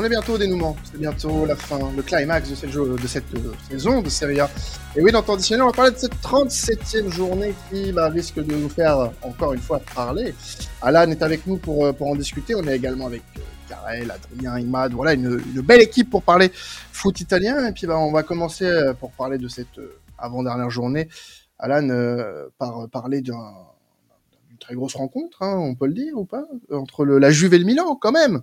On est bientôt au dénouement, c'est bientôt la fin, le climax de cette, de cette euh, saison de Serie A. Et oui, dans additionnel, on va parler de cette 37e journée qui bah, risque de nous faire encore une fois parler. Alan est avec nous pour, euh, pour en discuter. On est également avec euh, Karel, Adrien, Imad. Voilà, une, belle équipe pour parler foot italien. Et puis bah, on va commencer pour parler de cette avant-dernière journée. Alan, par parler d'un très grosse rencontre, hein, on peut le dire ou pas, entre le, la Juve et le Milan quand même.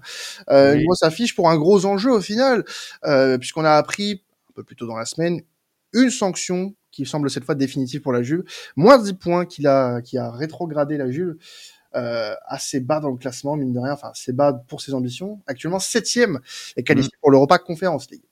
Euh, oui. Une grosse affiche pour un gros enjeu au final, euh, puisqu'on a appris un peu plus tôt dans la semaine une sanction qui semble cette fois définitive pour la Juve, moins de 10 points qu'il a, qui a rétrogradé la Juve. Euh, assez bas dans le classement, mine de rien, enfin assez bas pour ses ambitions. Actuellement septième et qualifié mmh. pour l'Europa Conference League.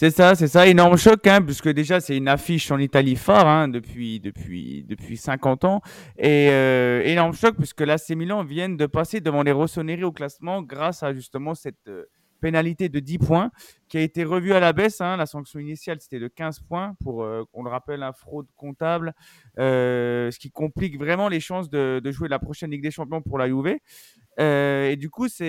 C'est ça, c'est ça, énorme choc, hein, puisque déjà c'est une affiche en Italie phare hein, depuis depuis depuis 50 ans, et euh, énorme choc puisque l'AC Milan viennent de passer devant les Rossoneri au classement grâce à justement cette euh, pénalité de 10 points qui a été revue à la baisse. Hein. La sanction initiale, c'était de 15 points pour, euh, on le rappelle, un fraude comptable, euh, ce qui complique vraiment les chances de, jouer la prochaine Ligue des Champions pour la Juve. Euh, et du coup, ça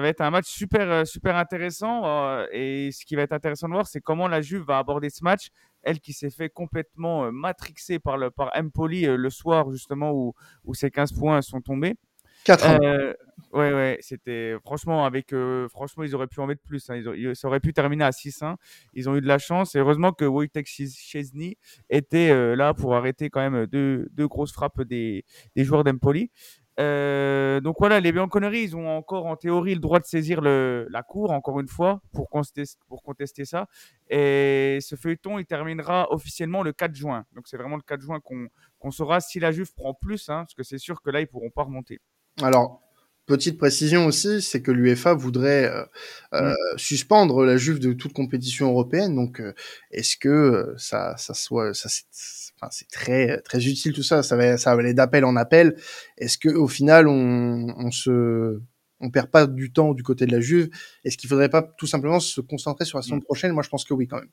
va être un match super, super intéressant. Et ce qui va être intéressant de voir, c'est comment la Juve va aborder ce match. Elle qui s'est fait complètement matrixer par, le, par Empoli le soir, justement, où, où ses 15 points sont tombés. 4 ans. Euh, ouais, ouais, c'était franchement avec euh, franchement ils auraient pu en mettre plus. Hein. Ils, auraient, pu terminer à 6-1. Ils ont eu de la chance et heureusement que Wojtek Chesney était euh, là pour arrêter quand même deux, grosses frappes des, joueurs d'Empoli. Euh, donc voilà, les Bianconeri, ils ont encore en théorie le droit de saisir la cour, encore une fois, pour contester, ça. Et ce feuilleton, il terminera officiellement le 4 juin. Donc c'est vraiment le 4 juin qu'on qu'on saura si la Juve prend plus, hein, parce que c'est sûr que là, ils pourront pas remonter. Alors, petite précision aussi, c'est que l'UEFA voudrait euh, euh, mm. suspendre la Juve de toute compétition européenne. Donc, euh, est-ce que ça, ça soit, ça, c'est très, très utile tout ça. Ça va, ça va aller d'appel en appel. Est-ce que au final, on, on se, on perd pas du temps du côté de la Juve? Est-ce qu'il faudrait pas tout simplement se concentrer sur la saison mm. prochaine? Moi, je pense que oui, quand même.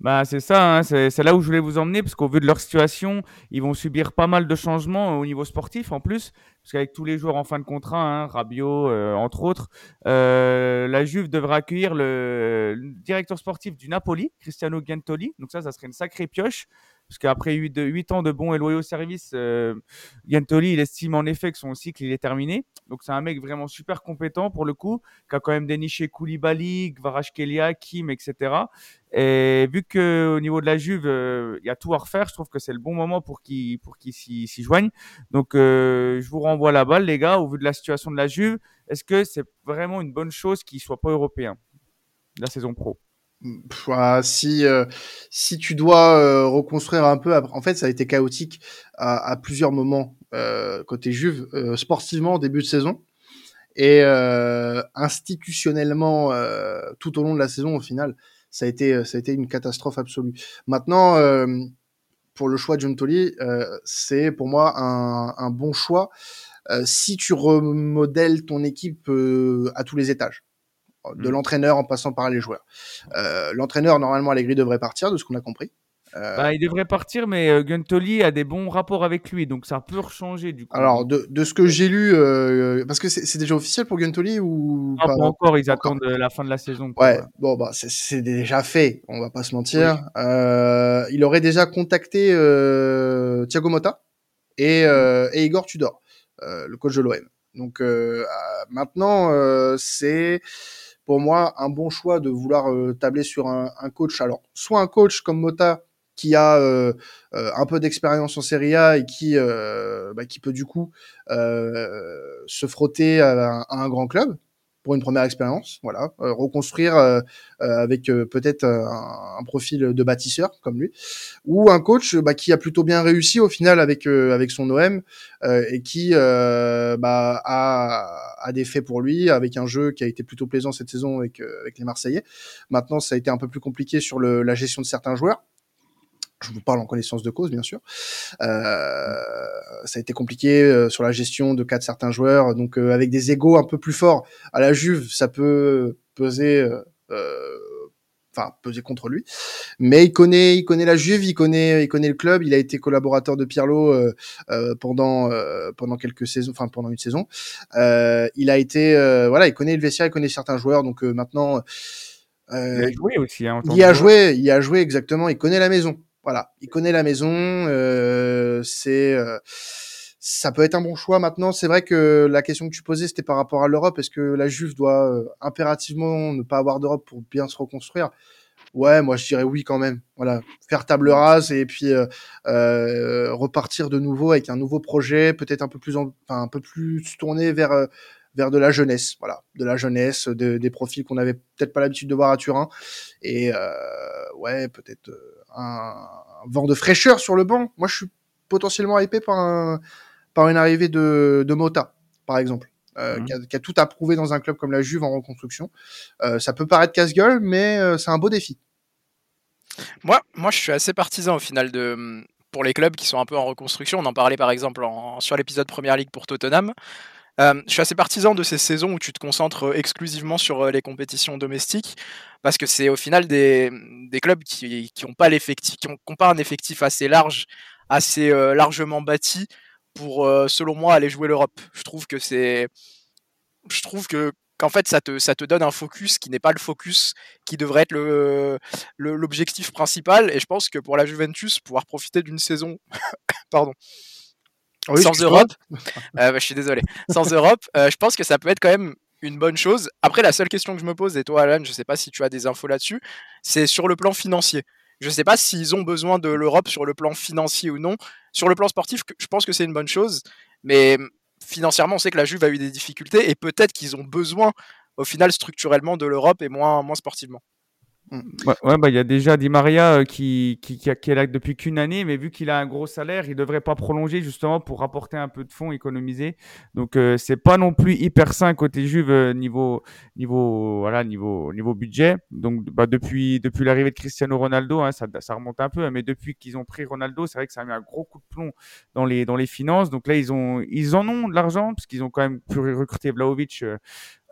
Bah, c'est ça, hein, c'est là où je voulais vous emmener, parce qu'au vu de leur situation, ils vont subir pas mal de changements au niveau sportif en plus, parce qu'avec tous les joueurs en fin de contrat, hein, Rabiot euh, entre autres, euh, la Juve devra accueillir le, le, directeur sportif du Napoli, Cristiano Gentoli, donc ça, ça serait une sacrée pioche, parce qu'après 8, 8 ans de bons et loyaux services, euh, il estime en effet que son cycle il est terminé. Donc c'est un mec vraiment super compétent pour le coup, qui a quand même déniché Koulibaly, Kvaratskhelia, Kim, etc. Et vu que au niveau de la Juve, il euh, y a tout à refaire, je trouve que c'est le bon moment pour qu'il pour s'y joigne. Donc euh, je vous renvoie la balle, les gars, au vu de la situation de la Juve. Est-ce que c'est vraiment une bonne chose qu'il soit pas européen la saison pro? Pff, si euh, si tu dois euh, reconstruire un peu, en fait, ça a été chaotique à, à plusieurs moments euh, côté Juve, euh, sportivement au début de saison et euh, institutionnellement tout au long de la saison. Au final, ça a été ça a été une catastrophe absolue. Maintenant, pour le choix de John Tolley, c'est pour moi un, un bon choix si tu remodèles ton équipe à tous les étages de mmh. l'entraîneur en passant par les joueurs. Euh, l'entraîneur, normalement, Allegri devrait partir, de ce qu'on a compris. Euh... Bah, il devrait partir, mais euh, Guntoli a des bons rapports avec lui, donc ça peut changer du coup. Alors, de, de ce que j'ai lu, euh, parce que c'est déjà officiel pour Guntoli ou pas, pas encore Ils attendent la fin de la saison. Ouais, bon bah c'est déjà fait, on va pas se mentir. Oui. Euh, il aurait déjà contacté euh, Thiago Motta et, euh, et Igor Tudor, le coach de l'OM. Donc maintenant, c'est pour moi un bon choix de vouloir euh, tabler sur un, coach. Alors, soit un coach comme Mota qui a euh, euh, un peu d'expérience en Serie A et qui bah, qui peut du coup se frotter à un, grand club pour une première expérience, voilà, euh, reconstruire avec peut-être un, un, profil de bâtisseur comme lui, ou un coach bah, qui a plutôt bien réussi au final avec avec son OM et qui bah, a a des faits pour lui, avec un jeu qui a été plutôt plaisant cette saison avec, euh, avec les Marseillais. Maintenant, ça a été un peu plus compliqué sur le, la gestion de certains joueurs. Je vous parle en connaissance de cause, bien sûr. Euh, ça a été compliqué euh, sur la gestion de cas de certains joueurs. Donc, euh, avec des égaux un peu plus forts à la Juve, ça peut peser. Euh, enfin peser contre lui. Mais il connaît, il connaît la Juve, il connaît, il connaît le club. Il a été collaborateur de Pirlo euh, euh, pendant euh, pendant quelques saisons, enfin pendant une saison. il a été, voilà, il connaît le vestiaire, il connaît certains joueurs. Donc maintenant, il a joué aussi. Hein, il a joué, il a joué exactement. Il connaît la maison. Voilà, il connaît la maison. c'est ça peut être un bon choix. Maintenant, c'est vrai que la question que tu posais, c'était par rapport à l'Europe. Est-ce que la Juve doit euh, impérativement ne pas avoir d'Europe pour bien se reconstruire? Ouais, moi je dirais oui quand même. Voilà, faire table rase et puis euh, euh, repartir de nouveau avec un nouveau projet, peut-être un peu plus, enfin un peu plus tourné vers vers de la jeunesse, voilà, de la jeunesse, des profils qu'on avait peut-être pas l'habitude de voir à Turin, et ouais, peut-être un, un, vent de fraîcheur sur le banc. Moi, je suis potentiellement hypé par un, par une arrivée de, de Mota, par exemple. Euh, mmh. qui, a, tout approuvé dans un club comme la Juve en reconstruction. Euh, ça peut paraître casse-gueule, mais euh, c'est un beau défi. Moi, moi, je suis assez partisan au final de pour les clubs qui sont un peu en reconstruction. On en parlait par exemple en, sur l'épisode Première Ligue pour Tottenham. Je suis assez partisan de ces saisons où tu te concentres exclusivement sur les compétitions domestiques parce que c'est au final des, clubs qui n'ont pas un effectif assez large, assez largement bâti pour, euh, selon moi, aller jouer l'Europe. Je trouve que c'est. Je trouve que qu'en fait ça te, ça te donne un focus qui n'est pas le focus qui devrait être le, l'objectif principal et je pense que pour la Juventus pouvoir profiter d'une saison pardon sans Europe. Euh, bah, je suis désolé. Sans Europe euh, je pense que ça peut être quand même une bonne chose. Après la seule question que je me pose et toi Alan je sais pas si tu as des infos là-dessus c'est sur le plan financier. Je ne sais pas s'ils ont besoin de l'Europe sur le plan financier ou non. Sur le plan sportif, je pense que c'est une bonne chose, mais financièrement, on sait que la Juve a eu des difficultés et peut-être qu'ils ont besoin, au final, structurellement, de l'Europe et moins, moins sportivement. Ouais, bah il y a déjà Di Maria euh, qui, qui, qui, est là depuis qu'une année, mais vu qu'il a un gros salaire, il devrait pas prolonger justement pour rapporter un peu de fonds économisés. Donc euh, c'est pas non plus hyper sain côté Juve euh, niveau niveau voilà niveau niveau budget. Donc bah, depuis depuis l'arrivée de Cristiano Ronaldo, hein, ça, ça remonte un peu, hein, mais depuis qu'ils ont pris Ronaldo, c'est vrai que ça a mis un gros coup de plomb dans les dans les finances. Donc là ils ont ils en ont de l'argent parce qu'ils ont quand même pu recruter Vlaovic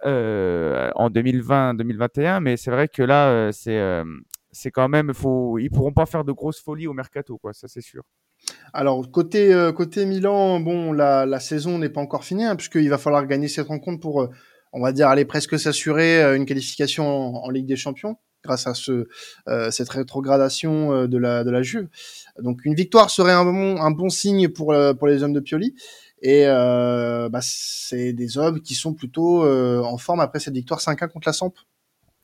euh, en 2020-2021, mais c'est vrai que là, euh, c'est euh, c'est quand même, faut, ils pourront pas faire de grosses folies au mercato, quoi, ça c'est sûr. Alors côté côté Milan, bon, la, saison n'est pas encore finie hein, puisqu'il va falloir gagner cette rencontre pour, on va dire, aller presque s'assurer une qualification en, Ligue des Champions grâce à ce cette rétrogradation de la de la Juve. Donc une victoire serait un bon un bon signe pour pour les hommes de Pioli. Et euh, bah, c'est des hommes qui sont plutôt euh, en forme après cette victoire 5-1 contre la Samp.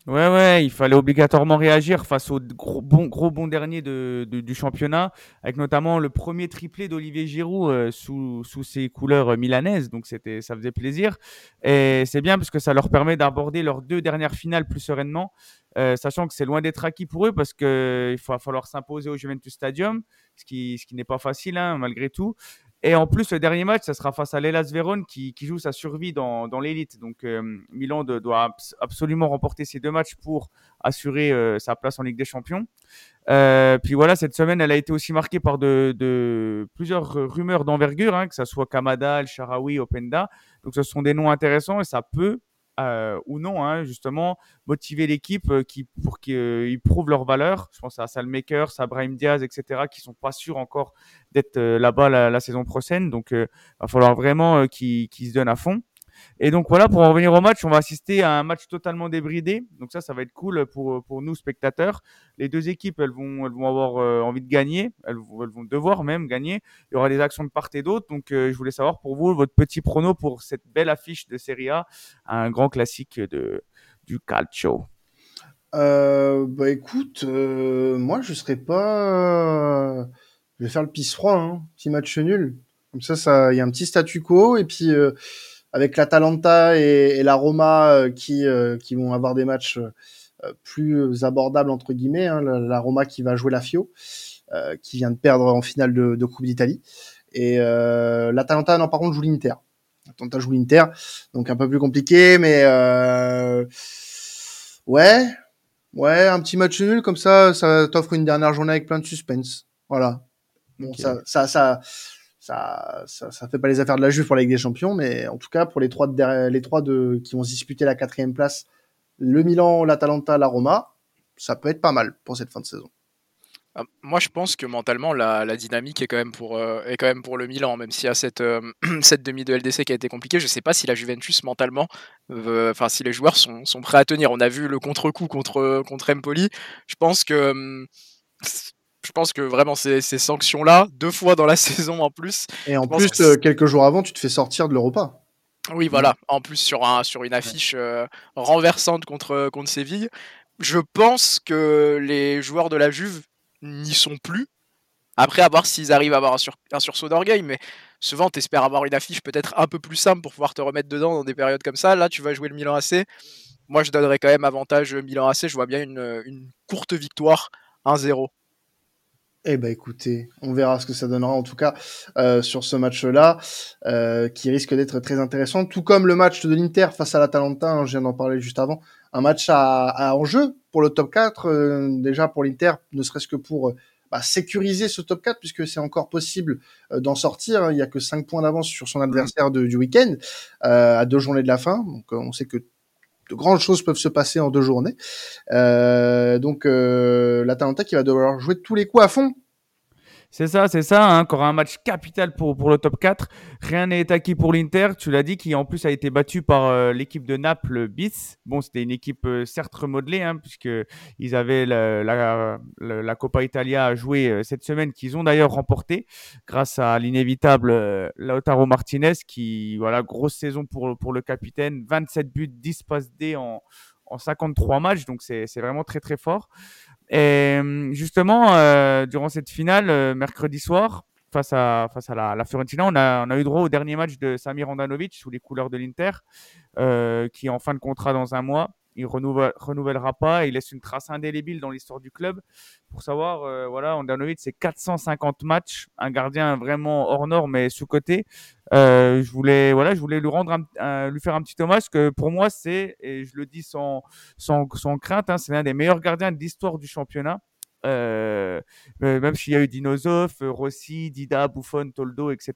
Ouais, ouais, il fallait obligatoirement réagir face au gros bon, gros bon dernier de, du championnat, avec notamment le premier triplé d'Olivier Giroud euh, sous, sous ses couleurs milanaises. Donc, c'était, ça faisait plaisir. Et c'est bien parce que ça leur permet d'aborder leurs deux dernières finales plus sereinement, sachant que c'est loin d'être acquis pour eux parce qu'il va falloir s'imposer au Juventus Stadium, ce qui, ce qui n'est pas facile, hein, malgré tout. Et en plus, le dernier match, ça sera face à l'Elas Vérone qui, qui, joue sa survie dans, dans l'élite. Donc, euh, Milan doit absolument remporter ces deux matchs pour assurer euh, sa place en Ligue des Champions. Euh, puis voilà, cette semaine, elle a été aussi marquée par de, de plusieurs rumeurs d'envergure, hein, que ce soit Kamada, El Sharawi, Openda. Donc, ce sont des noms intéressants et ça peut euh, ou non, hein, justement, motiver l'équipe euh, qui, pour qu'ils euh, prouvent leur valeur. Je pense à Salmaker, à Brahim Diaz, etc., qui sont pas sûrs encore d'être là-bas la, saison prochaine. Donc, il va falloir vraiment qu'ils se donnent à fond. Et donc voilà, pour en revenir au match, on va assister à un match totalement débridé. Donc ça, ça va être cool pour, pour nous spectateurs. Les deux équipes, elles vont, elles vont avoir euh, envie de gagner. Elles, vont devoir même gagner. Il y aura des actions de part et d'autre. Donc euh, je voulais savoir pour vous votre petit prono pour cette belle affiche de Serie A, un grand classique de, du calcio. Euh, bah écoute, moi je serais pas. Je vais faire le pisse froid, hein. petit match nul. Comme ça, ça, il y a un petit statu quo et puis avec l'Atalanta et, et la Roma euh, qui, euh, qui vont avoir des matchs euh, plus abordables entre guillemets. Hein, la, Roma qui va jouer la Fio, qui vient de perdre en finale de, de Coupe d'Italie. Et euh, l'Atalanta, non, par contre, joue l'Inter. L'Atalanta joue l'Inter, donc un peu plus compliqué, mais euh, ouais, ouais, un petit match nul comme ça, ça t'offre une dernière journée avec plein de suspense. Voilà. Bon, ça, ça, ça, ça, ça, ça, fait pas les affaires de la Juve pour la Ligue des Champions, mais en tout cas pour les trois les trois qui vont se disputer la quatrième place, le Milan, l'Atalanta, la Roma, ça peut être pas mal pour cette fin de saison. Ah, moi, je pense que mentalement, la, dynamique est quand, même pour, euh, est quand même pour le Milan, même s'il y a cette, euh, cette demi de LDC qui a été compliquée. Je ne sais pas si la Juventus, mentalement, enfin, si les joueurs sont, sont, prêts à tenir. On a vu le contre-coup contre, contre Empoli. Je pense que. Je pense que vraiment ces, ces sanctions-là, deux fois dans la saison en plus. Et en plus, euh, quelques jours avant, tu te fais sortir de l'Europa. Oui, voilà. En plus, sur, un, sur une affiche renversante contre, contre Séville. Je pense que les joueurs de la Juve n'y sont plus. Après, à voir s'ils arrivent à avoir un, sursaut d'orgueil, mais souvent, tu espères avoir une affiche peut-être un peu plus simple pour pouvoir te remettre dedans dans des périodes comme ça. Là, tu vas jouer le Milan AC. Moi, je donnerais quand même avantage Milan AC. Je vois bien une, courte victoire 1-0. Eh ben écoutez, on verra ce que ça donnera en tout cas euh, sur ce match-là, euh, qui risque d'être très intéressant, tout comme le match de l'Inter face à l'Atalanta, hein, je viens d'en parler juste avant, un match à, à enjeu pour le top 4, euh, déjà pour l'Inter, ne serait-ce que pour euh, bah, sécuriser ce top 4, puisque c'est encore possible euh, d'en sortir. Hein. Il y a que 5 points d'avance sur son adversaire du week-end, à deux journées de la fin. Donc on sait que de grandes choses peuvent se passer en deux journées. donc l'Atalanta qui va devoir jouer tous les coups à fond c'est ça, c'est ça. Hein, encore un match capital pour, pour le top 4. Rien n'est acquis pour l'Inter. Tu l'as dit, qui en plus a été battu par euh, l'équipe de Naples bis. Bon, c'était une équipe euh, certes remodelée, hein, puisqu'ils avaient la, la, la, Coppa Italia à jouer euh, cette semaine, qu'ils ont d'ailleurs remporté grâce à l'inévitable Lautaro Martinez, qui, voilà, grosse saison pour, pour le capitaine. 27 buts, 10 passes D en, en 53 matchs. Donc, c'est vraiment très, très fort. Et justement, euh, durant cette finale, euh, mercredi soir, face à, face à la, Fiorentina, on a, on a, eu droit au dernier match de Samir Andanovic sous les couleurs de l'Inter, euh, qui est en fin de contrat dans un mois il renouvelle, renouvellera pas. Il laisse une trace indélébile dans l'histoire du club. Pour savoir, euh, voilà, Andanovic, c'est 450 matchs, un gardien vraiment hors norme mais sous côté. Euh, je voulais, voilà, je voulais lui rendre, un, lui faire un petit hommage que pour moi c'est, et je le dis sans sans, sans crainte, hein, c'est l'un des meilleurs gardiens de l'histoire du championnat. Euh, euh, même s'il y a eu Dinosov, Rossi, Dida, Buffon, Toldo, etc.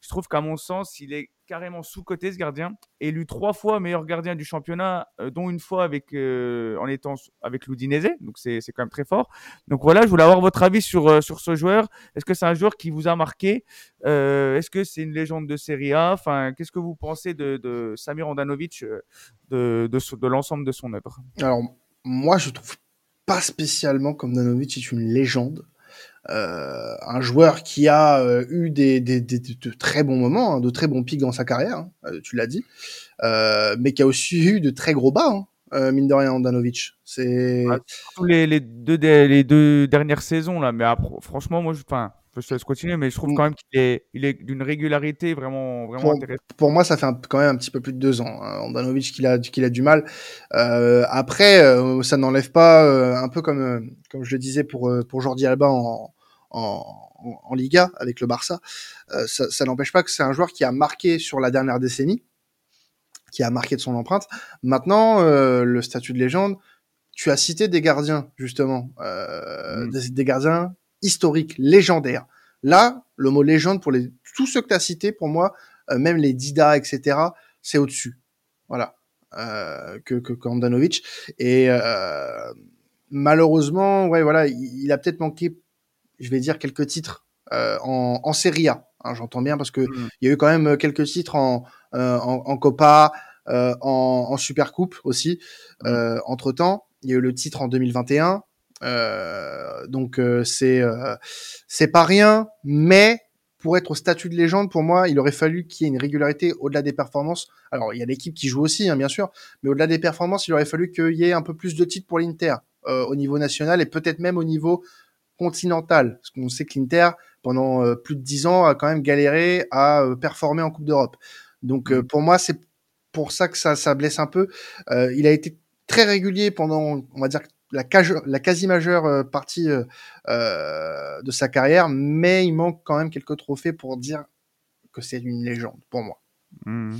Je trouve qu'à mon sens, il est carrément sous-côté ce gardien, élu trois fois meilleur gardien du championnat, euh, dont une fois avec en étant avec l'Udinese, donc c'est quand même très fort. Donc voilà, je voulais avoir votre avis sur sur ce joueur. Est-ce que c'est un joueur qui vous a marqué? Est-ce que c'est une légende de Serie A? Enfin, qu'est-ce que vous pensez de, de Samir Andanovic, de de, de l'ensemble de son œuvre? Alors moi, je trouve pas spécialement comme Danovic est une légende. Euh, un joueur qui a euh, eu des, des, de très bons moments, hein, de très bons pics dans sa carrière, hein, euh, tu l'as dit, mais qui a aussi eu de très gros bas, hein, mine de rien, Danovic. C'est les, les, deux, les deux dernières saisons là, mais franchement, moi, je, je te laisse continuer, mais je trouve mm. quand même qu'il est, il est d'une régularité vraiment, vraiment pour, intéressante. Pour moi, ça fait quand même un petit peu plus de deux ans. Hein, Andanovic qu'il a, qu'il a du mal. Euh, après, euh, ça n'enlève pas, euh, un peu comme, euh, comme je le disais pour, pour Jordi Alba en, en, en Liga avec le Barça, ça, ça n'empêche pas que c'est un joueur qui a marqué sur la dernière décennie, qui a marqué de son empreinte. Maintenant, le statut de légende, tu as cité des gardiens justement, mm. des, des gardiens historique, légendaire. Là, le mot légende pour les tous ceux que tu as cités, pour moi, euh, même les Dida, etc., c'est au-dessus. Voilà. Euh, que, que Kandanovic. Et euh, malheureusement, ouais, voilà, il, a peut-être manqué, je vais dire, quelques titres euh, en, en Serie A. Hein, J'entends bien parce que mmh. il y a eu quand même quelques titres en, euh, en, en, Copa, euh, en, en Super Coupe aussi. Mmh. entre temps, il y a eu le titre en 2021. Euh, donc euh, c'est euh, c'est pas rien, mais pour être au statut de légende, pour moi, il aurait fallu qu'il y ait une régularité au-delà des performances. Alors, il y a l'équipe qui joue aussi, hein, bien sûr, mais au-delà des performances, il aurait fallu qu'il y ait un peu plus de titres pour l'Inter au niveau national et peut-être même au niveau continental. Parce qu'on sait que l'Inter, pendant plus de dix ans, a quand même galéré à performer en Coupe d'Europe. Donc, pour moi, c'est pour ça que ça, ça blesse un peu. il a été très régulier pendant, on va dire, la, la quasi majeure euh, partie euh, euh, de sa carrière, mais il manque quand même quelques trophées pour dire que c'est une légende pour moi. Mmh.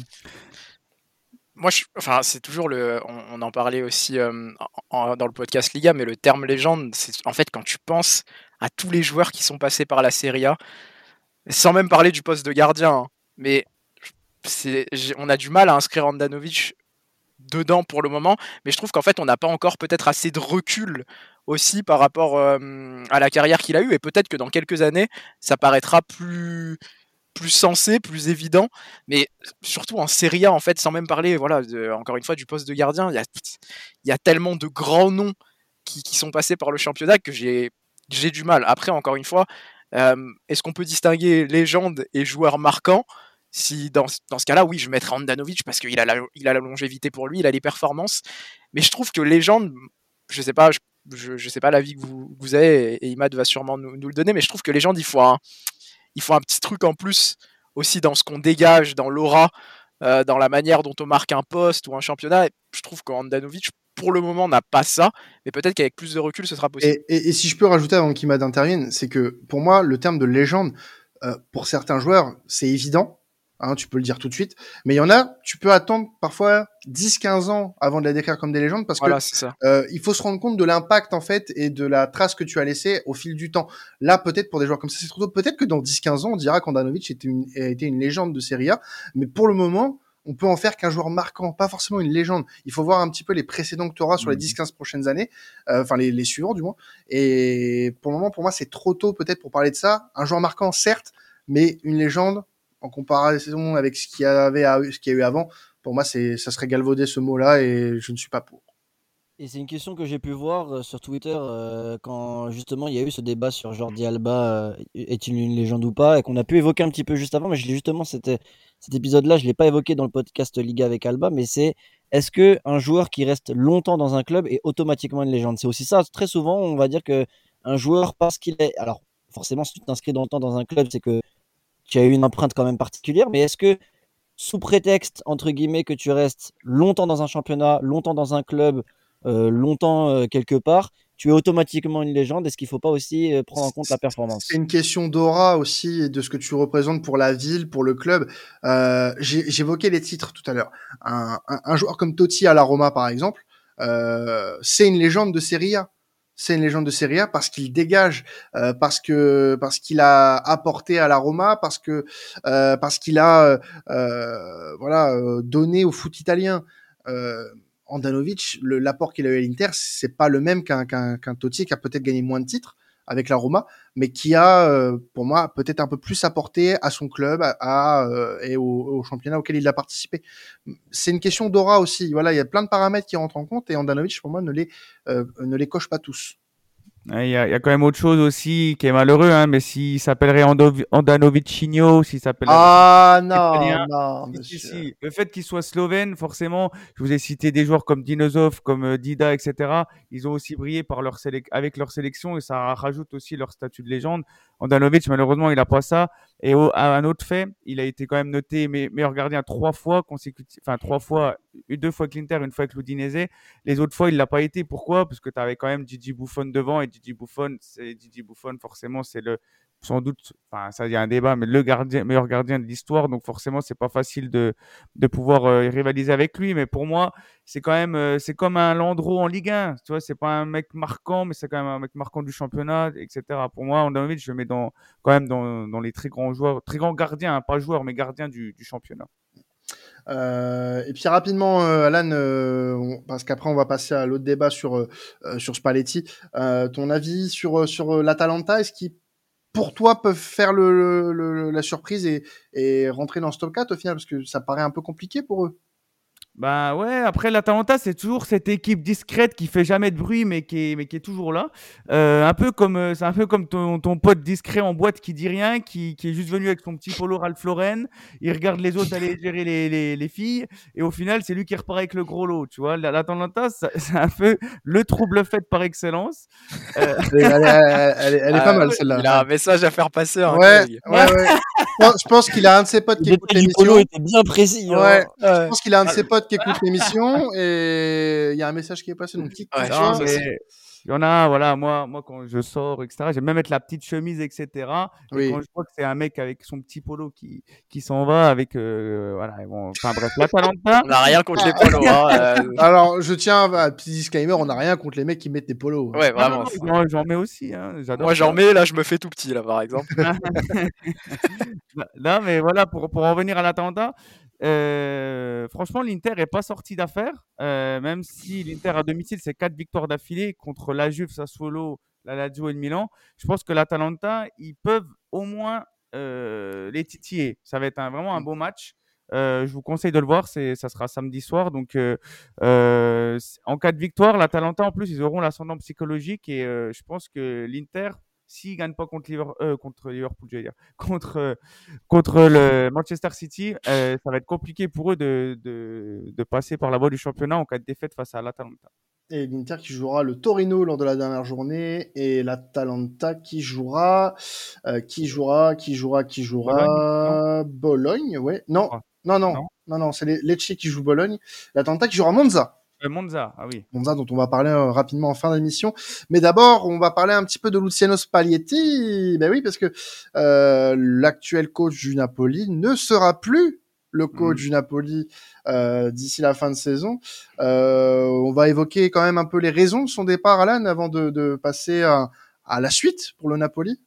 Moi, je, enfin, c'est toujours le. On, en parlait aussi dans le podcast Liga, mais le terme légende, c'est en fait quand tu penses à tous les joueurs qui sont passés par la Serie A, sans même parler du poste de gardien, hein, mais on a du mal à inscrire Andanovic dedans pour le moment, mais je trouve qu'en fait on n'a pas encore peut-être assez de recul aussi par rapport à la carrière qu'il a eue et peut-être que dans quelques années ça paraîtra plus plus sensé, plus évident, mais surtout en Serie A en fait, sans même parler, voilà, encore une fois du poste de gardien, il y a, y a tellement de grands noms qui, qui, sont passés par le championnat que j'ai j'ai du mal. Après, encore une fois, est-ce qu'on peut distinguer légende et joueur marquant? Si dans, dans ce cas-là, oui, je mettrais Andanovic parce qu'il a, la, il a la longévité pour lui, il a les performances. Mais je trouve que légende, je sais pas, je, je, sais pas l'avis que vous, vous avez et, Imad va sûrement nous, nous, le donner, mais je trouve que légende, il faut un, il faut un petit truc en plus aussi dans ce qu'on dégage, dans l'aura, euh, dans la manière dont on marque un poste ou un championnat. Et je trouve qu'Andanovic, pour le moment, n'a pas ça, mais peut-être qu'avec plus de recul, ce sera possible. Et, si je peux rajouter avant qu'Imad intervienne, c'est que pour moi, le terme de légende, euh, pour certains joueurs, c'est évident. Hein, tu peux le dire tout de suite. Mais il y en a, tu peux attendre parfois 10-15 ans avant de la décrire comme des légendes parce voilà, que euh, il faut se rendre compte de l'impact en fait et de la trace que tu as laissée au fil du temps. Là, peut-être pour des joueurs comme ça, c'est trop tôt. Peut-être que dans 10-15 ans, on dira qu'Andanovic était une, a été une légende de Serie A. Mais pour le moment, on peut en faire qu'un joueur marquant, pas forcément une légende. Il faut voir un petit peu les précédents que tu auras sur les 10-15 prochaines années, euh, enfin les, les suivants du moins. Et pour le moment, pour moi, c'est trop tôt peut-être pour parler de ça. Un joueur marquant, certes, mais une légende, en comparaison avec ce qu'il y avait ce qu'il y a eu avant, pour moi, c'est, ça serait galvaudé ce mot-là et je ne suis pas pour. Et c'est une question que j'ai pu voir euh, sur Twitter euh, quand justement il y a eu ce débat sur Jordi Alba, euh, est-il une légende ou pas, et qu'on a pu évoquer un petit peu juste avant, mais je justement c'était cet épisode-là, je l'ai pas évoqué dans le podcast Liga avec Alba, mais c'est est-ce que un joueur qui reste longtemps dans un club est automatiquement une légende? C'est aussi ça. Très souvent, on va dire que un joueur parce qu'il est, alors forcément, si tu t'inscris longtemps dans un club, c'est que tu as eu une empreinte quand même particulière, mais est-ce que sous prétexte, entre guillemets, que tu restes longtemps dans un championnat, longtemps dans un club, euh, longtemps euh, quelque part, tu es automatiquement une légende? Est-ce qu'il ne faut pas aussi euh, prendre en compte la performance? C'est une question d'aura aussi et de ce que tu représentes pour la ville, pour le club. J'évoquais les titres tout à l'heure. Un, un, joueur comme Totti à la Roma, par exemple, c'est une légende de Serie A c'est une légende de Serie A parce qu'il dégage, euh, parce que parce qu'il a apporté à la Roma, parce que euh, parce qu'il a euh, voilà donné au foot italien. Andanovic, l'apport qu'il a eu à l'Inter, c'est pas le même qu'un qu'un Totti qui a peut-être gagné moins de titres avec la Roma, mais qui a, pour moi, peut-être un peu plus apporté à son club à, et au, championnat auquel il a participé. C'est une question d'aura aussi. Voilà, il y a plein de paramètres qui rentrent en compte et Andanovic, pour moi, ne les, ne les coche pas tous. Il y, a, y, a, quand même autre chose aussi qui est malheureux, hein, mais s'il s'appellerait Andanovicinho, s'il s'appellerait. Ah non, non, si, si, Le fait qu'il soit slovène, forcément, je vous ai cité des joueurs comme Dinosov, comme euh, Dida, etc. Ils ont aussi brillé par leur avec leur sélection et ça rajoute aussi leur statut de légende. Andanovic, malheureusement, il n'a pas ça. Et au, un autre fait, il a été quand même noté meilleur gardien trois fois consécutif, enfin trois fois, deux fois avec l'Inter, une fois avec. Les autres fois, il l'a pas été. Pourquoi? Parce que tu avais quand même Gigi Buffon devant et Gigi Buffon, c'est Gigi Buffon forcément, c'est le sans doute, enfin ça y a un débat, mais le meilleur gardien de l'histoire, donc forcément c'est pas facile de, de pouvoir euh, rivaliser avec lui. Mais pour moi, c'est quand même, euh, c'est comme un Landreau en Ligue 1. Tu vois, c'est pas un mec marquant, mais c'est quand même un mec marquant du championnat, etc. Pour moi, Andanovic, je le mets dans, quand même dans, les très grands joueurs, très grands gardiens, hein, pas joueurs, mais gardiens du, championnat. Euh, et puis rapidement, Alan, parce qu'après on va passer à l'autre débat sur sur Spalletti. ton avis sur sur l'Atalanta, est-ce qu'ils pour toi peuvent faire le, le, la surprise et, rentrer dans ce top 4 au final parce que ça paraît un peu compliqué pour eux. Bah ouais, après l'Atalanta, c'est toujours cette équipe discrète qui fait jamais de bruit, mais qui est, mais qui est toujours là. Euh, un peu comme, euh, c'est un peu comme ton, ton, pote discret en boîte qui dit rien, qui, qui, est juste venu avec son petit polo Ralph Lauren. Il regarde les autres aller gérer les, les, les, filles, et au final, c'est lui qui repart avec le gros lot. Tu vois, l'Atalanta, c'est un peu le trouble fait par excellence. Euh... Elle, elle, elle, elle, est pas mal celle-là. Il a un message à faire passer. Hein, ouais, ouais, ouais. Je pense qu'il a un de ses potes qui écoute l'émission. était bien précis. Hein. Ouais. Je pense qu'il a un de ses potes qui écoute l'émission et il y a un message qui est passé. Donc, petite ouais, non, mais... Il y en a, voilà, moi, moi quand je sors, etc., j'aime même mettre la petite chemise, etc. Et oui. quand je vois que c'est un mec avec son petit polo qui, qui s'en va avec, euh, voilà, bon, enfin bref, la Talenta. on n'a rien contre les polos. Hein, euh... Alors, je tiens à petit disclaimer, on n'a rien contre les mecs qui mettent des polos. Ouais, vraiment. Non, j'en mets aussi. Hein, moi, j'en mets, là, je me fais tout petit, là, par exemple. non, mais voilà, pour, pour en revenir à l'Atalanta, euh, franchement, l'Inter est pas sorti d'affaire, euh, même si l'Inter à domicile, c'est quatre victoires d'affilée contre la Juve, Sassuolo, la Lazio et le Milan. Je pense que l'Atalanta, ils peuvent au moins euh, les titiller. Ça va être un, vraiment un beau match. Euh, je vous conseille de le voir, c'est, ça sera samedi soir. Donc, euh, euh, en cas de victoire, l'Atalanta, en plus, ils auront l'ascendant psychologique et je pense que l'Inter, s'ils gagnent pas contre, Liver- euh, contre Liverpool, je vais dire, contre, euh, contre le Manchester City, euh, ça va être compliqué pour eux de, de, de passer par la voie du championnat en cas de défaite face à l'Atalanta. Et l'Inter qui jouera le Torino lors de la dernière journée et l'Atalanta qui jouera, qui jouera, qui jouera, qui jouera Bologne, ouais. Non, Ah. non, non, Non. non, non, c'est Lecce qui joue Bologne. L'Atalanta qui jouera Monza. Euh, Monza, ah oui. Monza dont on va parler euh, rapidement en fin d'émission. Mais d'abord, on va parler un petit peu de Luciano Spalletti. Ben oui, parce que euh, l'actuel coach du Napoli ne sera plus le coach Mhm. du Napoli euh, d'ici la fin de saison. Euh, on va évoquer quand même un peu les raisons de son départ, Alan, avant de, de passer à, à la suite pour le Napoli.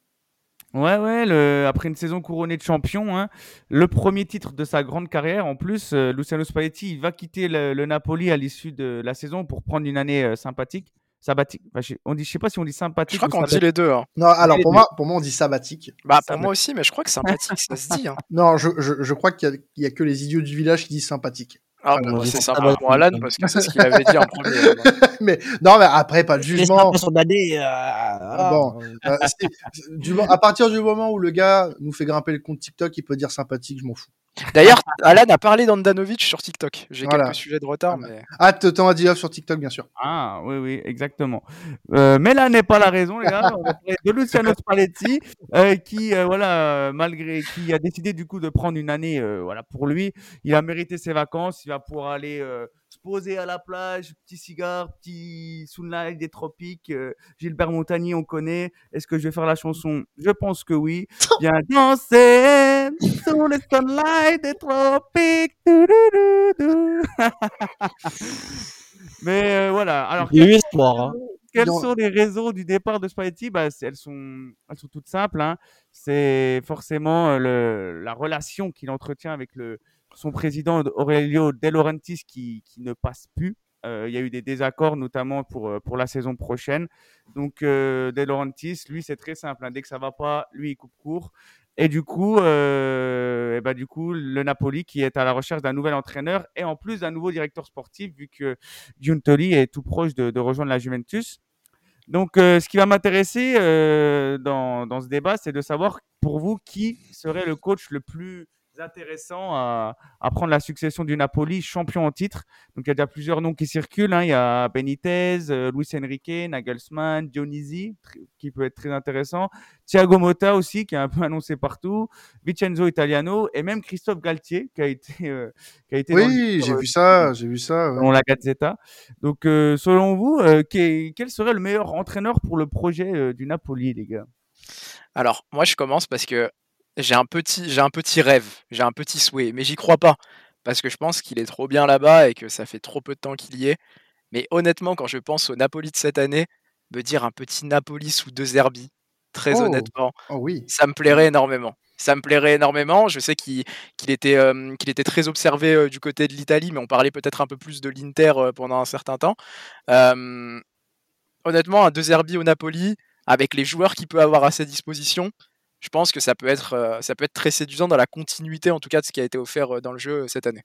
Ouais, ouais, le- après une saison couronnée de champion, hein, le premier titre de sa grande carrière. En plus, euh, Luciano Spalletti, il va quitter le, le Napoli à l'issue de la saison pour prendre une année euh, sympathique. Sabbatique. Enfin, je, on dit, je sais pas si on dit sympathique. Je crois qu'on dit les deux. hein. Non, alors pour moi, pour moi, on dit sabbatique. Bah, pour moi aussi, mais je crois que sympathique, ça se dit. hein. Non, je, je, je crois qu'il y, y a que les idiots du village qui disent sympathique. Ah, bon, on c'est sympa pour Alan parce que c'est ce qu'il avait dit en premier. mais non, mais après, pas de jugement. son année, euh. Bon. Euh, du, à partir du moment où le gars nous fait grimper le compte TikTok, il peut dire sympathique, je m'en fous. D'ailleurs, Alan a parlé d'Andanovic sur TikTok. J'ai Voilà. quelques sujets de retard, mais Hâte temps à dire sur TikTok, bien sûr. Ah, oui, oui, exactement. Euh, mais là n'est pas la raison, les gars. On va parler de Luciano Spalletti, euh, qui, euh, voilà, malgré, qui a décidé du coup de prendre une année, euh, voilà, pour lui. Il a mérité ses vacances. Il va pouvoir aller euh, se poser à la plage, petit cigare, petit sunlight des tropiques. euh, Gilbert Montagny, on connaît. Est-ce que je vais faire la chanson? Je pense que oui. Bien danser sous le sunlight des tropiques. Mais euh, voilà. Alors, Il y a eu espoir. Hein. quelles sont les raisons du départ de Spalletti bah, elles, sont, elles sont toutes simples. hein. C'est forcément euh, le, la relation qu'il entretient avec le, son président Aurelio De Laurentiis qui, qui ne passe plus. Euh, il y a eu des désaccords, notamment pour, pour la saison prochaine. Donc, euh, De Laurentiis, lui, c'est très simple. hein. Dès que ça va pas, lui, il coupe court. Et du coup, euh, et bah, du coup, le Napoli qui est à la recherche d'un nouvel entraîneur et en plus d'un nouveau directeur sportif, vu que Giuntoli est tout proche de, rejoindre la Juventus. Donc, euh, ce qui va m'intéresser euh, dans ce débat, c'est de savoir pour vous qui serait le coach le plus intéressant à, à prendre la succession du Napoli, champion en titre. Donc, il y a déjà plusieurs noms qui circulent. hein. Il y a Benitez, euh, Luis Enrique, Nagelsmann, Dionisi, qui peut être très intéressant. Thiago Motta aussi, qui est un peu annoncé partout. Vincenzo Italiano et même Christophe Galtier, qui a été, euh, qui a été Oui, j'ai euh, vu ça, j'ai vu ça. ouais. selon la Gazzetta. Donc, euh, selon vous, euh, quel, quel serait le meilleur entraîneur pour le projet euh, du Napoli, les gars? Alors, moi, je commence parce que j'ai un petit, j'ai un petit rêve, j'ai un petit souhait, mais j'y crois pas parce que je pense qu'il est trop bien là-bas et que ça fait trop peu de temps qu'il y est. Mais honnêtement, quand je pense au Napoli de cette année, me dire un petit Napoli sous deux Herbie, très Oh. honnêtement, Oh oui. ça me plairait énormément. Ça me plairait énormément. Je sais qu'il était, euh, qu'il était très observé euh, du côté de l'Italie, mais on parlait peut-être un peu plus de l'Inter euh, pendant un certain temps. Honnêtement, un deux Herbie au Napoli, avec les joueurs qu'il peut avoir à sa disposition, je pense que ça peut être, euh, ça peut être très séduisant dans la continuité, en tout cas, de ce qui a été offert euh, dans le jeu euh, cette année.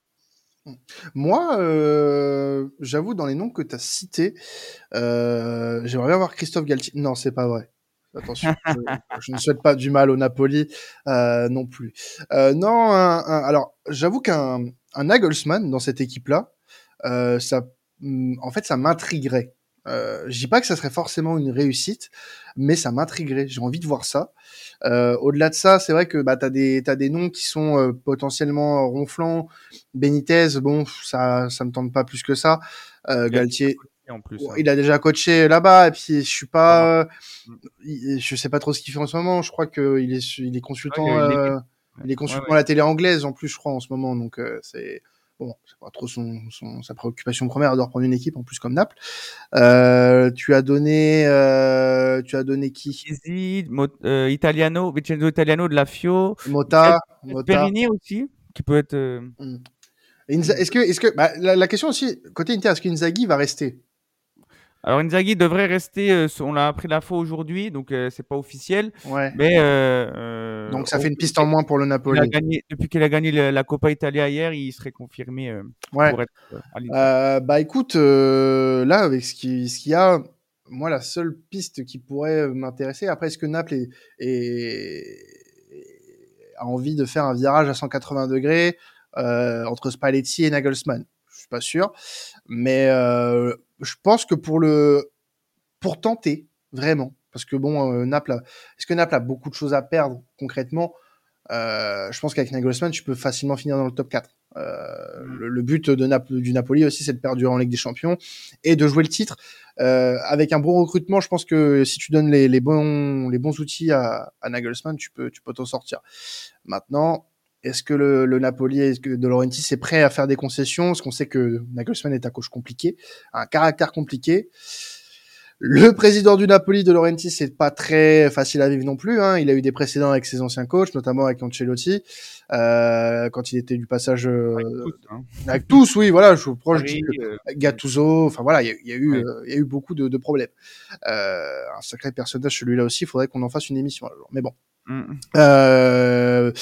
Moi, euh, j'avoue, dans les noms que tu as cités, euh, j'aimerais bien voir Christophe Galtier. Non, c'est pas vrai. Attention, je, je ne souhaite pas du mal au Napoli euh, non plus. Euh, non, un- un- alors j'avoue qu'un un Nagelsmann dans cette équipe-là, euh, ça, hum, en fait, ça m'intriguerait. Euh, je dis pas que ça serait forcément une réussite, mais ça m'intriguerait. J'ai envie de voir ça. Euh, Au-delà de ça, c'est vrai que bah, t'as des t'as des noms qui sont euh, potentiellement ronflants. Benitez, bon, ça ça me tente pas plus que ça. Euh, Galtier, en plus. Bon, hein. il a déjà coaché là-bas et puis je suis pas, euh, je sais pas trop ce qu'il fait en ce moment. Je crois que il est, il est consultant, Ouais, il euh, il est consultant Ouais, ouais. à la télé anglaise en plus, je crois en ce moment. Donc euh, c'est bon, c'est pas trop son, son sa préoccupation première de reprendre une équipe en plus comme Naples. Euh, tu as donné, euh, tu as donné qui? Mo- euh, Italiano, Vincenzo Italiano de la Fio, Mota, Mota. Perini aussi, qui peut être. euh, Est-ce que, est-ce que, bah, la, question aussi côté Inter, est-ce qu'Inzaghi va rester? Alors Inzaghi devrait rester, euh, on l'a appris la fois aujourd'hui, donc euh, c'est pas officiel. Ouais. Mais euh, donc ça fait une piste en moins pour le Napoli. depuis qu'il a gagné la, Coppa Italia hier, il serait confirmé ouais. pour être à Bah écoute, là avec ce qu'il ce y a, moi la seule piste qui pourrait m'intéresser, après est-ce que Naples est, a envie de faire un virage à 180 degrés entre Spalletti et Nagelsmann? Suis pas sûr, mais je pense que pour le pour tenter vraiment parce que bon euh, Naples est-ce que Naples a beaucoup de choses à perdre concrètement? Euh, je pense qu'avec Nagelsmann tu peux facilement finir dans le top 4 euh, mm. le, but de du Napoli aussi c'est de perdurer en Ligue des Champions et de jouer le titre. Euh, avec un bon recrutement je pense que si tu donnes les, les bons les bons outils à, à Nagelsmann tu peux tu peux t'en sortir. Maintenant est-ce que le, le Napoli est que De Laurentiis est prêt à faire des concessions? Parce qu'on sait que Nagelsmann est un coach compliqué, un caractère compliqué. Le président du Napoli, De Laurentiis, c'est pas très facile à vivre non plus. Hein. Il a eu des précédents avec ses anciens coachs, notamment avec Ancelotti, euh, quand il était du passage euh, avec, tous, hein. avec, tous, oui, voilà. Je proche euh, Gattuso. Enfin voilà, il y, y, a eu, il y a eu beaucoup de, de problèmes. un sacré personnage celui-là aussi. Il faudrait qu'on en fasse une émission. Alors. Mais bon. Mm. Euh,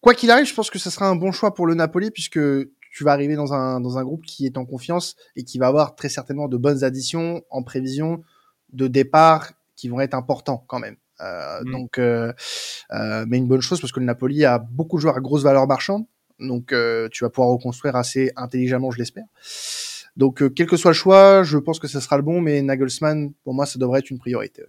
quoi qu'il arrive, je pense que ce sera un bon choix pour le Napoli puisque tu vas arriver dans un, dans un groupe qui est en confiance et qui va avoir très certainement de bonnes additions en prévision de départ qui vont être importants quand même. Euh, mm. Donc, euh, euh, mais une bonne chose parce que le Napoli a beaucoup de joueurs à grosse valeur marchande, donc euh, tu vas pouvoir reconstruire assez intelligemment, je l'espère. Donc, quel que soit le choix, je pense que ce sera le bon, mais Nagelsmann, pour moi, ça devrait être une priorité. Ouais,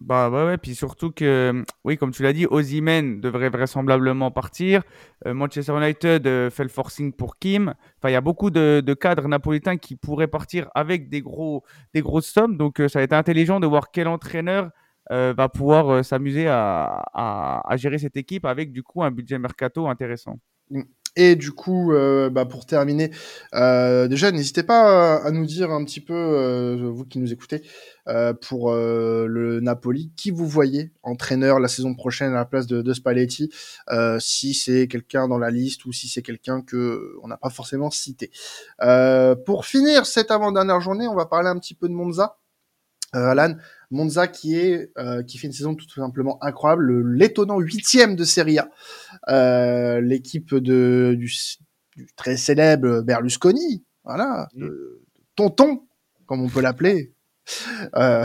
bah ouais, ouais, puis surtout que, oui, comme tu l'as dit, Ozymen devrait vraisemblablement partir. Euh, Manchester United euh, fait le forcing pour Kim. Enfin, il y a beaucoup de, cadres napolitains qui pourraient partir avec des, gros, des grosses sommes. Donc, euh, ça va être intelligent de voir quel entraîneur va pouvoir s'amuser à, gérer cette équipe avec, du coup, un budget mercato intéressant. Et du coup, euh, bah pour terminer, euh, déjà n'hésitez pas à, nous dire un petit peu, euh, vous qui nous écoutez, euh, pour euh, le Napoli, qui vous voyez entraîneur la saison prochaine à la place de, de Spalletti, si c'est quelqu'un dans la liste ou si c'est quelqu'un que on n'a pas forcément cité. pour finir cette avant-dernière journée, on va parler un petit peu de Monza. Alan, Monza qui est euh, qui fait une saison tout simplement incroyable, l'étonnant huitième de Serie A, euh, l'équipe de du, très célèbre Berlusconi, voilà, tonton comme on peut l'appeler. Euh,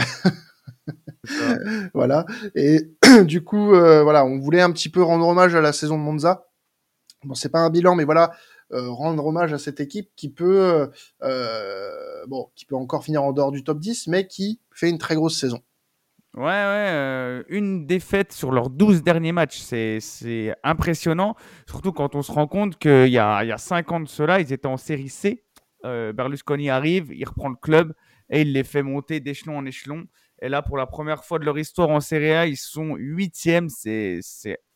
voilà et du coup voilà, on voulait un petit peu rendre hommage à la saison de Monza. Bon, c'est pas un bilan, mais voilà, rendre hommage à cette équipe qui peut, euh, bon, qui peut encore finir en dehors du top 10, mais qui fait une très grosse saison. Ouais, ouais, euh, une défaite sur leurs 12 derniers matchs, c'est impressionnant. Surtout quand on se rend compte qu'il y y a 5 ans de cela, ils étaient en série C. Euh, Berlusconi arrive, il reprend le club et il les fait monter d'échelon en échelon. Et là, pour la première fois de leur histoire en Serie A, ils sont huitièmes. C'est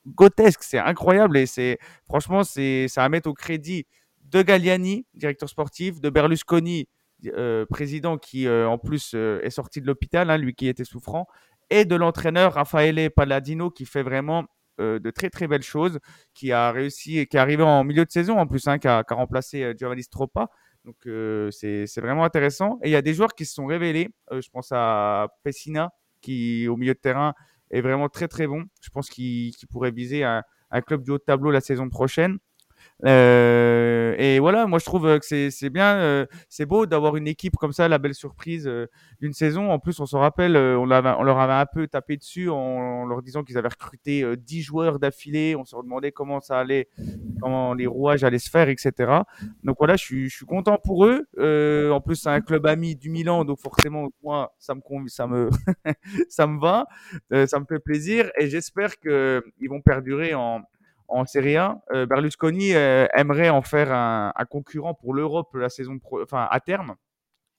grotesque, c'est incroyable et c'est franchement, c'est à mettre au crédit de Galliani, directeur sportif, de Berlusconi, euh, président qui euh, en plus euh, est sorti de l'hôpital, hein, lui qui était souffrant, et de l'entraîneur Raffaele Palladino qui fait vraiment de très très belles choses, qui a réussi, qui est arrivé en milieu de saison en plus, hein, qui, a, qui, a, remplacé Giovanni Stroppa. Donc c'est vraiment intéressant. Et il y a des joueurs qui se sont révélés. je pense à Pessina qui au milieu de terrain est vraiment très très bon. Je pense qu'il pourrait viser un, club du haut tableau la saison prochaine. Euh, et voilà, moi je trouve que c'est bien, euh, c'est beau d'avoir une équipe comme ça, la belle surprise euh, d'une saison. En plus, on se rappelle, euh, on, avait, on, leur avait un peu tapé dessus en, leur disant qu'ils avaient recruté 10 joueurs d'affilée. On se demandait comment ça allait, comment les rouages allaient se faire, etc. Donc voilà, je suis, je suis content pour eux. en plus, c'est un club ami du Milan, donc forcément, moi, ça me, ça me, ça me va, ça me fait plaisir et j'espère qu'ils vont perdurer en en Serie A. Euh, Berlusconi euh, aimerait en faire un, un concurrent pour l'Europe la saison pro, enfin à terme.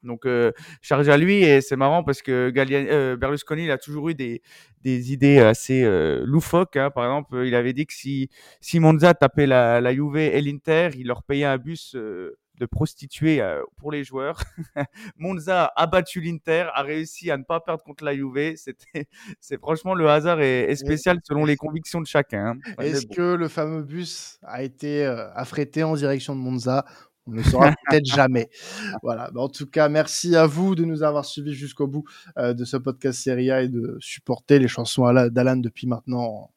Donc euh, charge à lui et c'est marrant parce que euh, Berlusconi il a toujours eu des, des idées assez euh, loufoques. Hein. Par exemple, il avait dit que si, si Monza tapait la, la Juve et l'Inter, il leur payait un bus de prostituées euh, pour les joueurs. Monza a battu l'Inter, a réussi à ne pas perdre contre la Juve. C'était, c'est franchement le hasard est, spécial selon les convictions de chacun. Hein. Est-ce que le fameux bus a été euh, affrété en direction de Monza? On ne saura peut-être jamais. Voilà. en tout cas, merci à vous de nous avoir suivis jusqu'au bout euh, de ce podcast Serie A et de supporter les chansons d'Alan depuis maintenant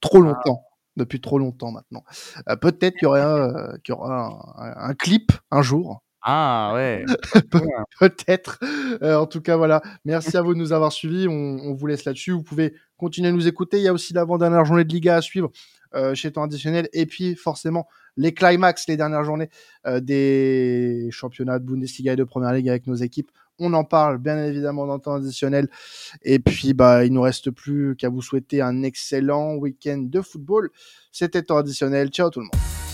trop ah. longtemps. Depuis trop longtemps maintenant. Euh, peut-être qu'il y aura, euh, y aura un, clip un jour. Ah ouais. Peut-être. en tout cas, voilà. Merci à vous de nous avoir suivis. On, on vous laisse là-dessus. Vous pouvez continuez à nous écouter. Il y a aussi l'avant-dernière journée de Liga à suivre euh, chez Temps Additionnel. Et puis, forcément, les climax, les dernières journées euh, des championnats de Bundesliga et de Première Ligue avec nos équipes. On en parle, bien évidemment, dans Temps Additionnel. Et puis, bah, il nous reste plus qu'à vous souhaiter un excellent week-end de football. C'était Temps Additionnel. Ciao tout le monde.